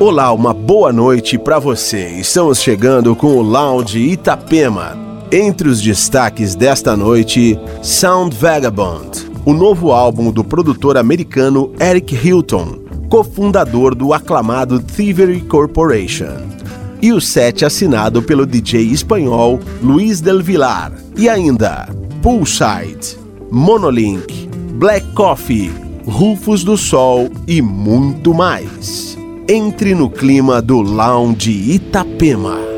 Olá, uma boa noite para você. Estamos chegando com o Lounge Itapema. Entre os destaques desta noite, Sound Vagabond, o novo álbum do produtor americano Eric Hilton, cofundador do aclamado Thievery Corporation. E o set assinado pelo DJ espanhol Luiz Del Vilar. E ainda, Poolside, Monolink, Black Coffee, Rufus do Sol e muito mais. Entre no clima do Lounge Itapema.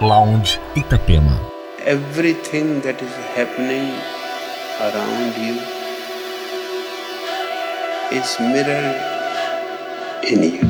Lounge Itapema. Everything that is happening around you is mirrored in you.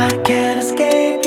I can't escape.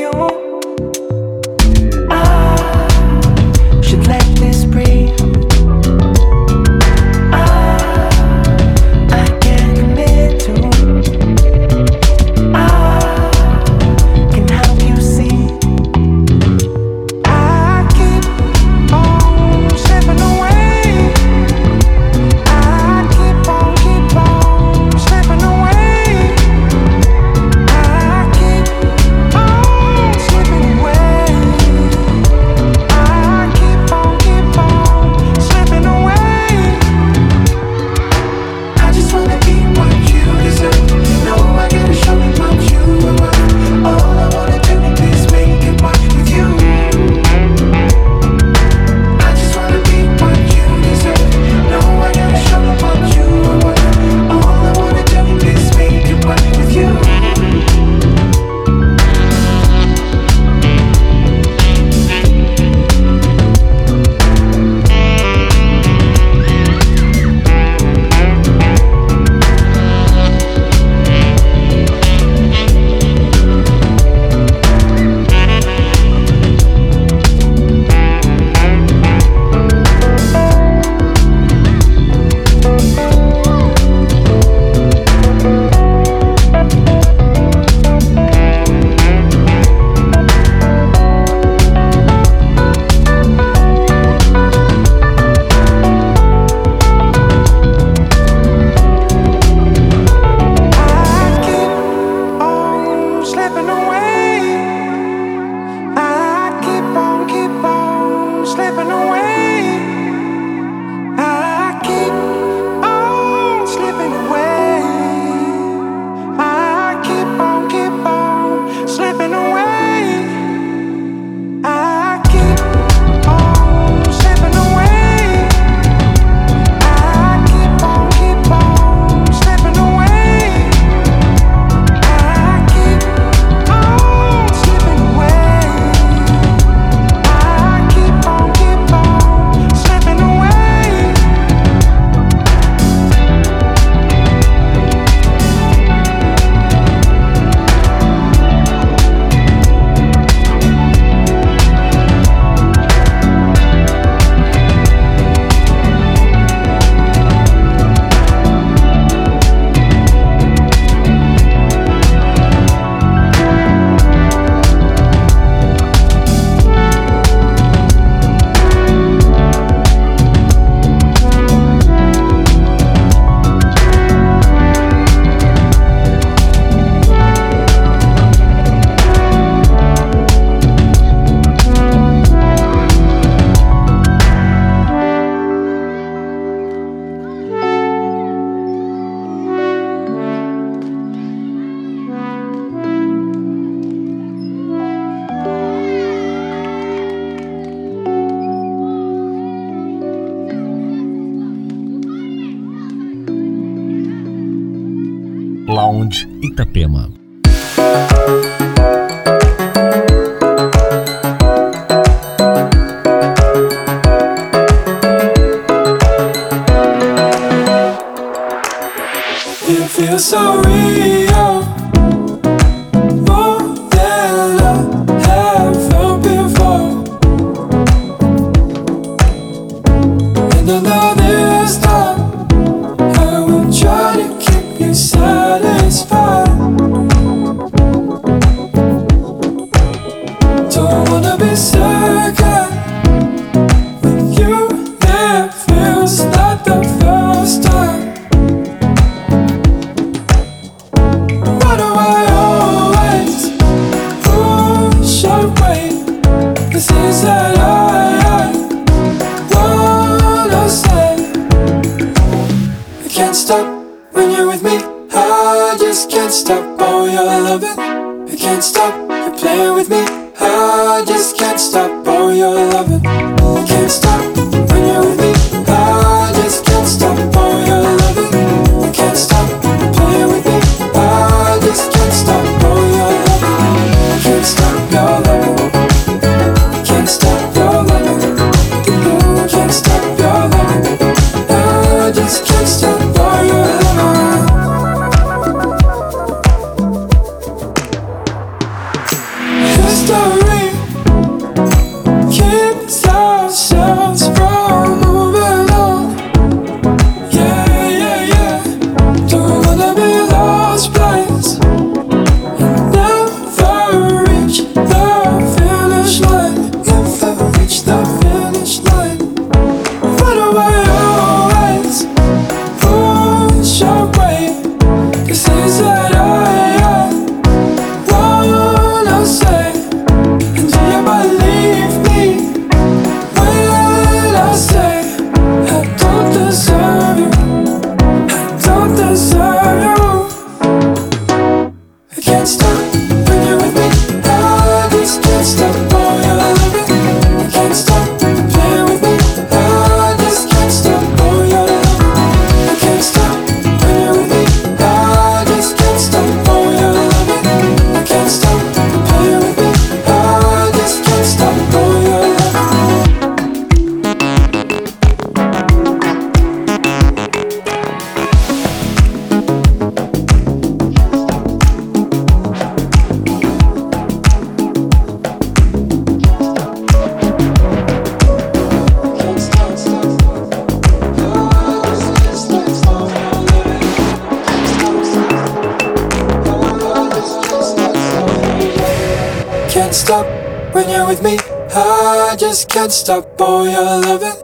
Can't stop all your loving.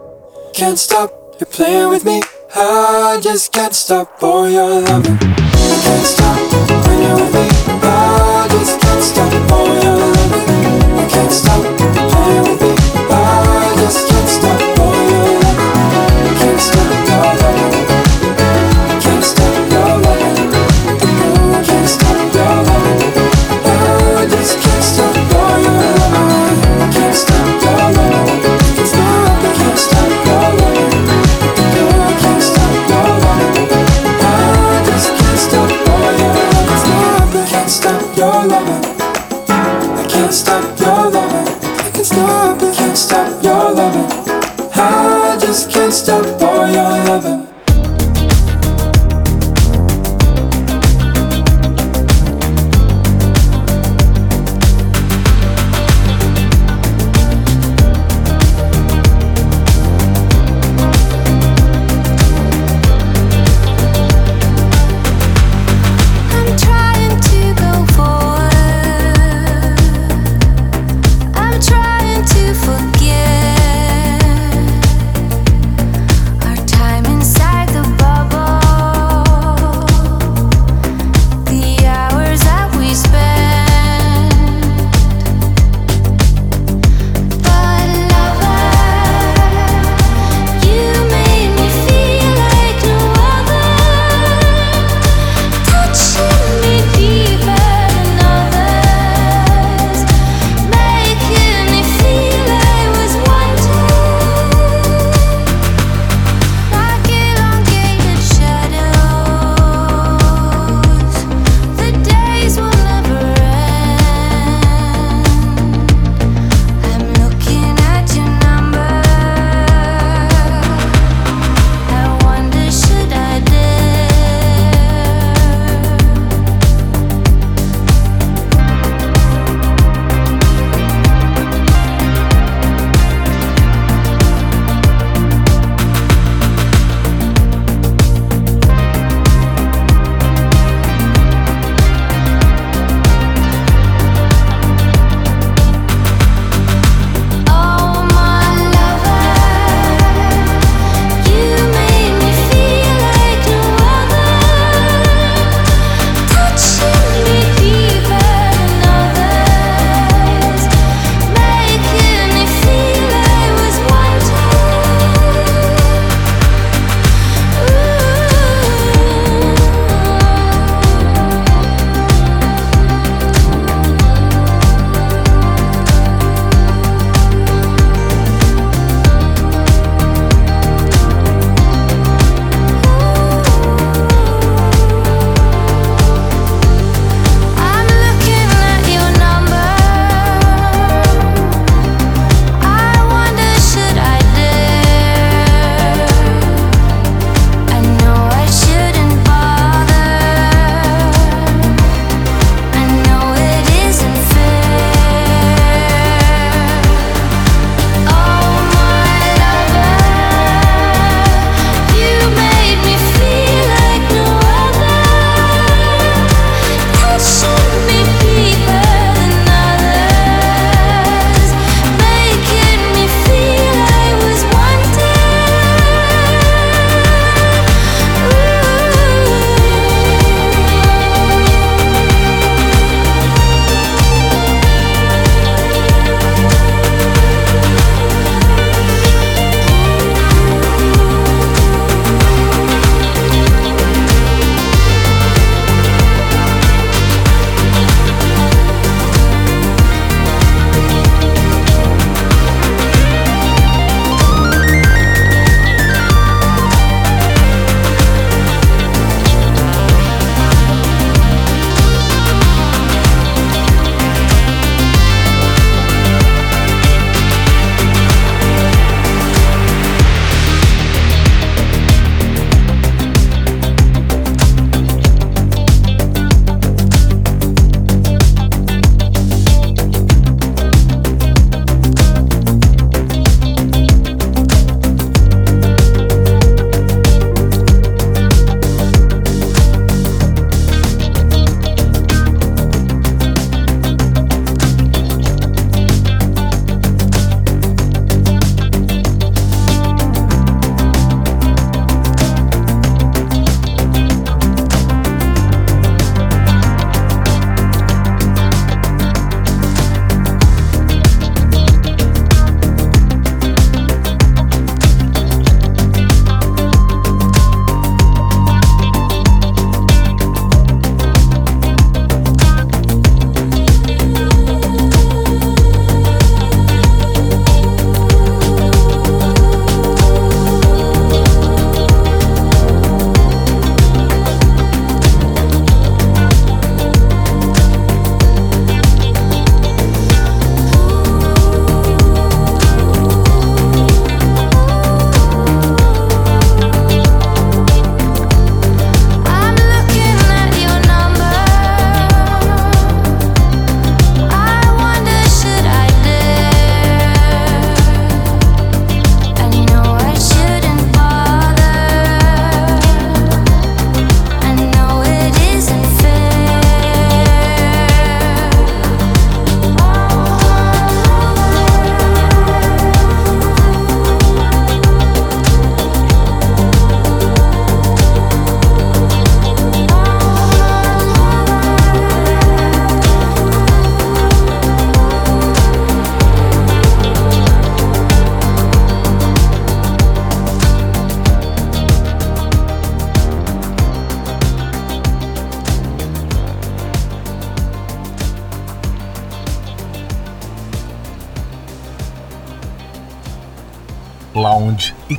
Can't stop you playing with me. I just can't stop all your loving. Can't stop.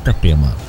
Itapema.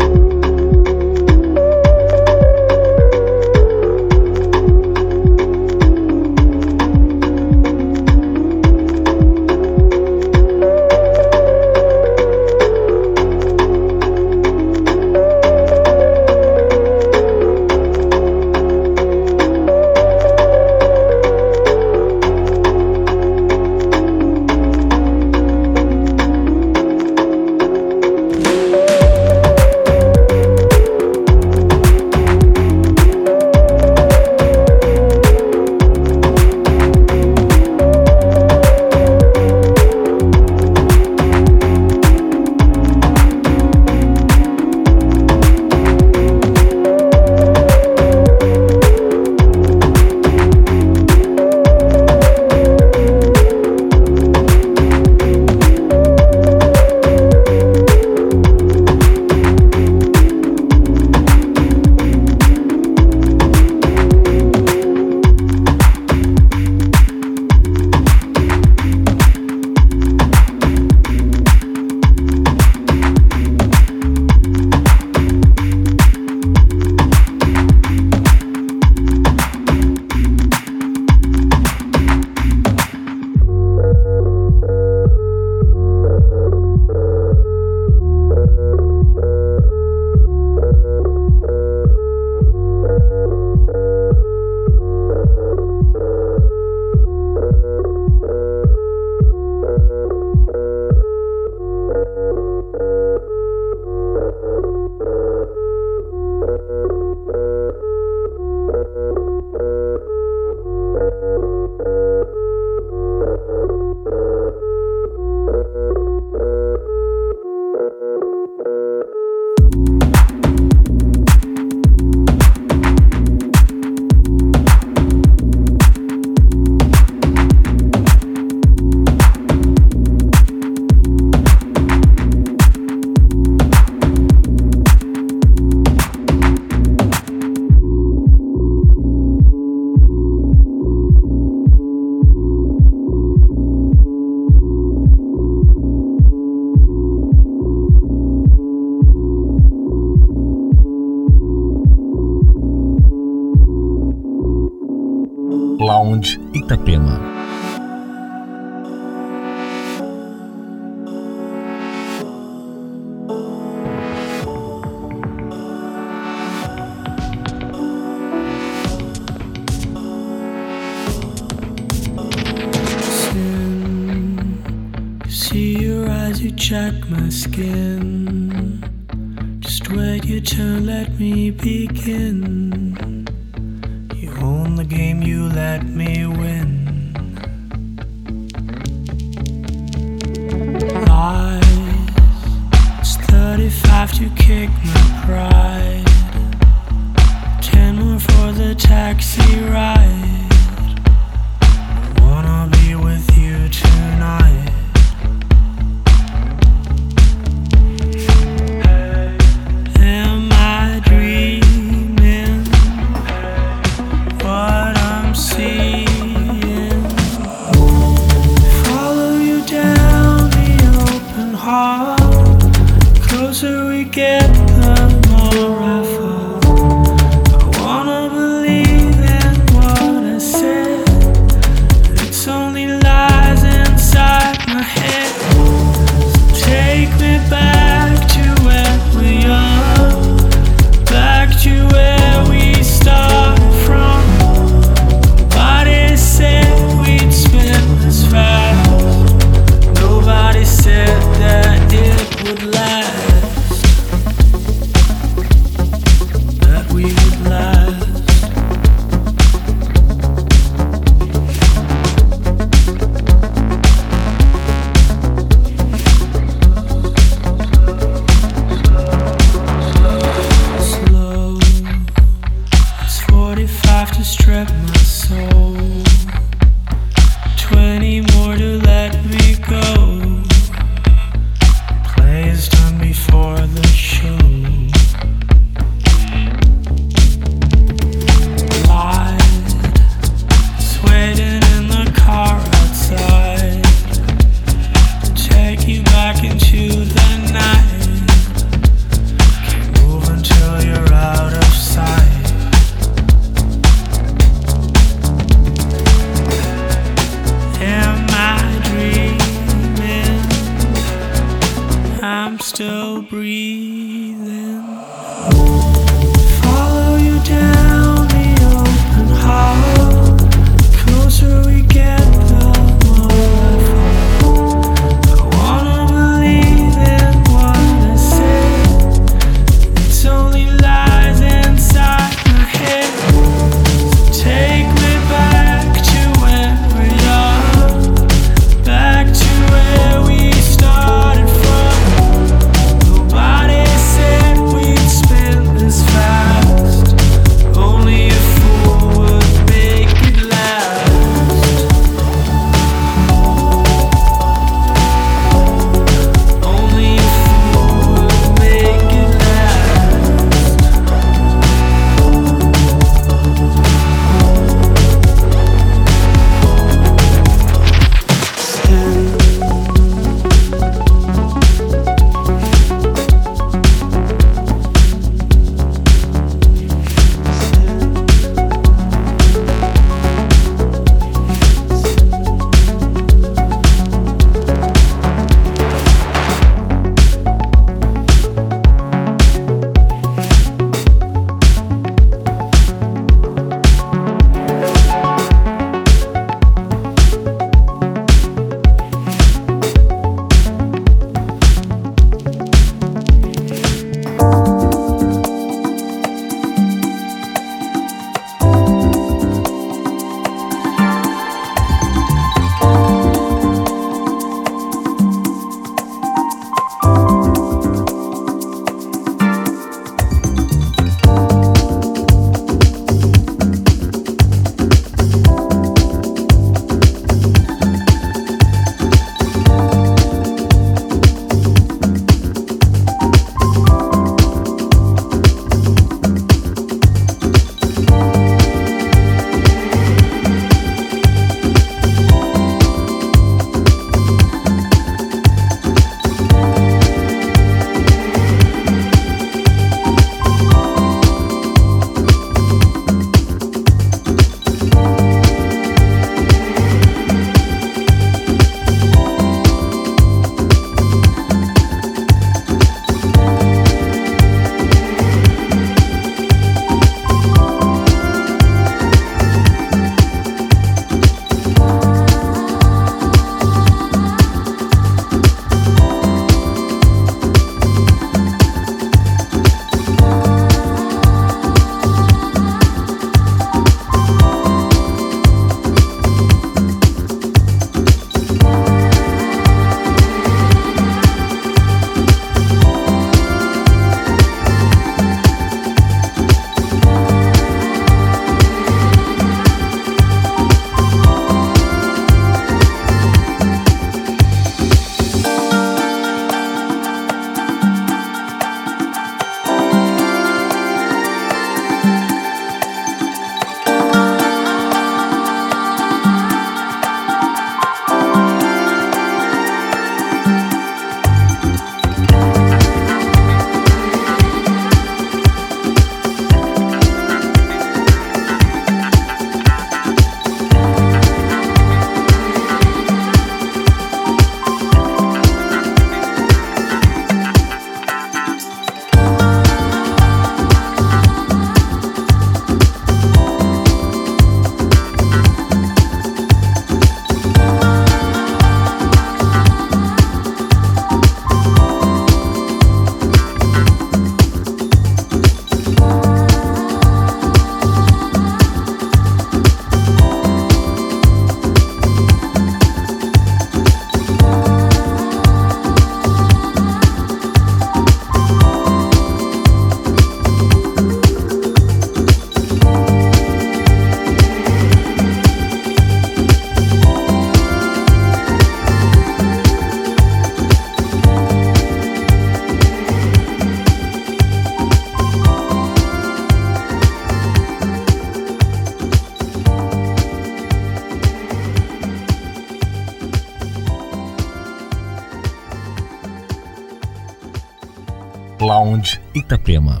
Рита Према.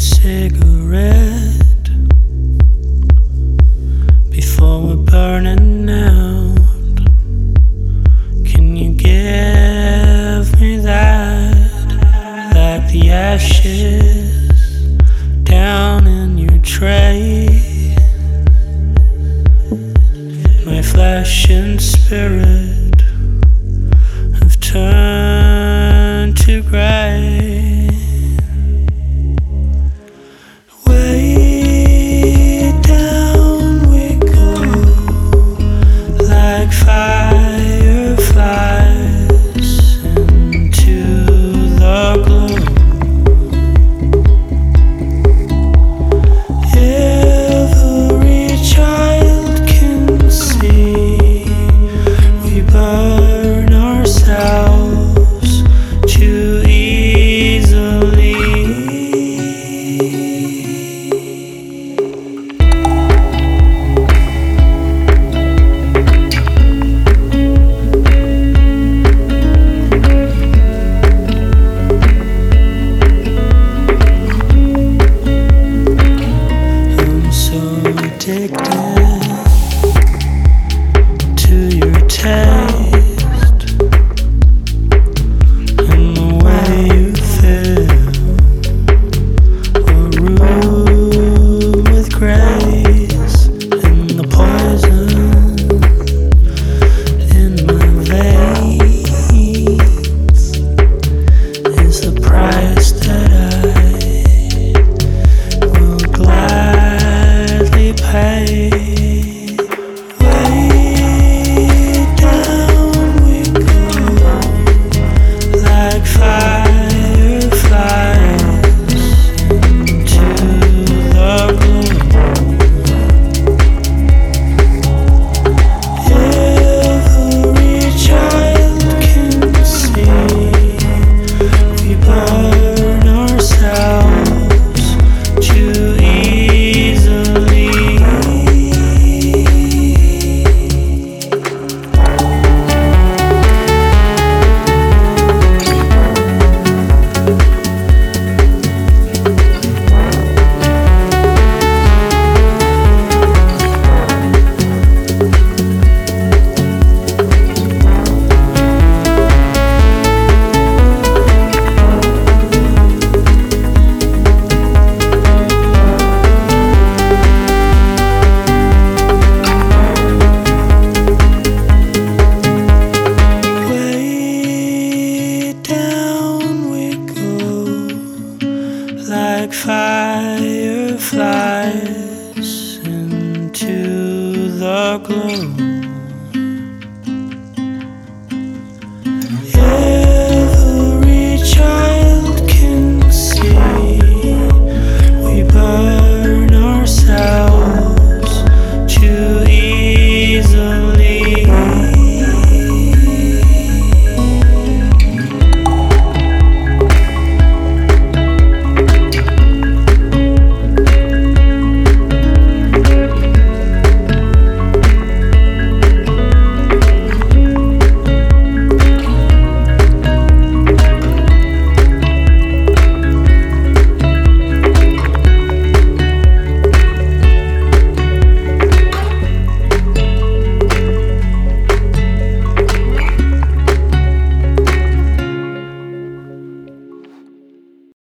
From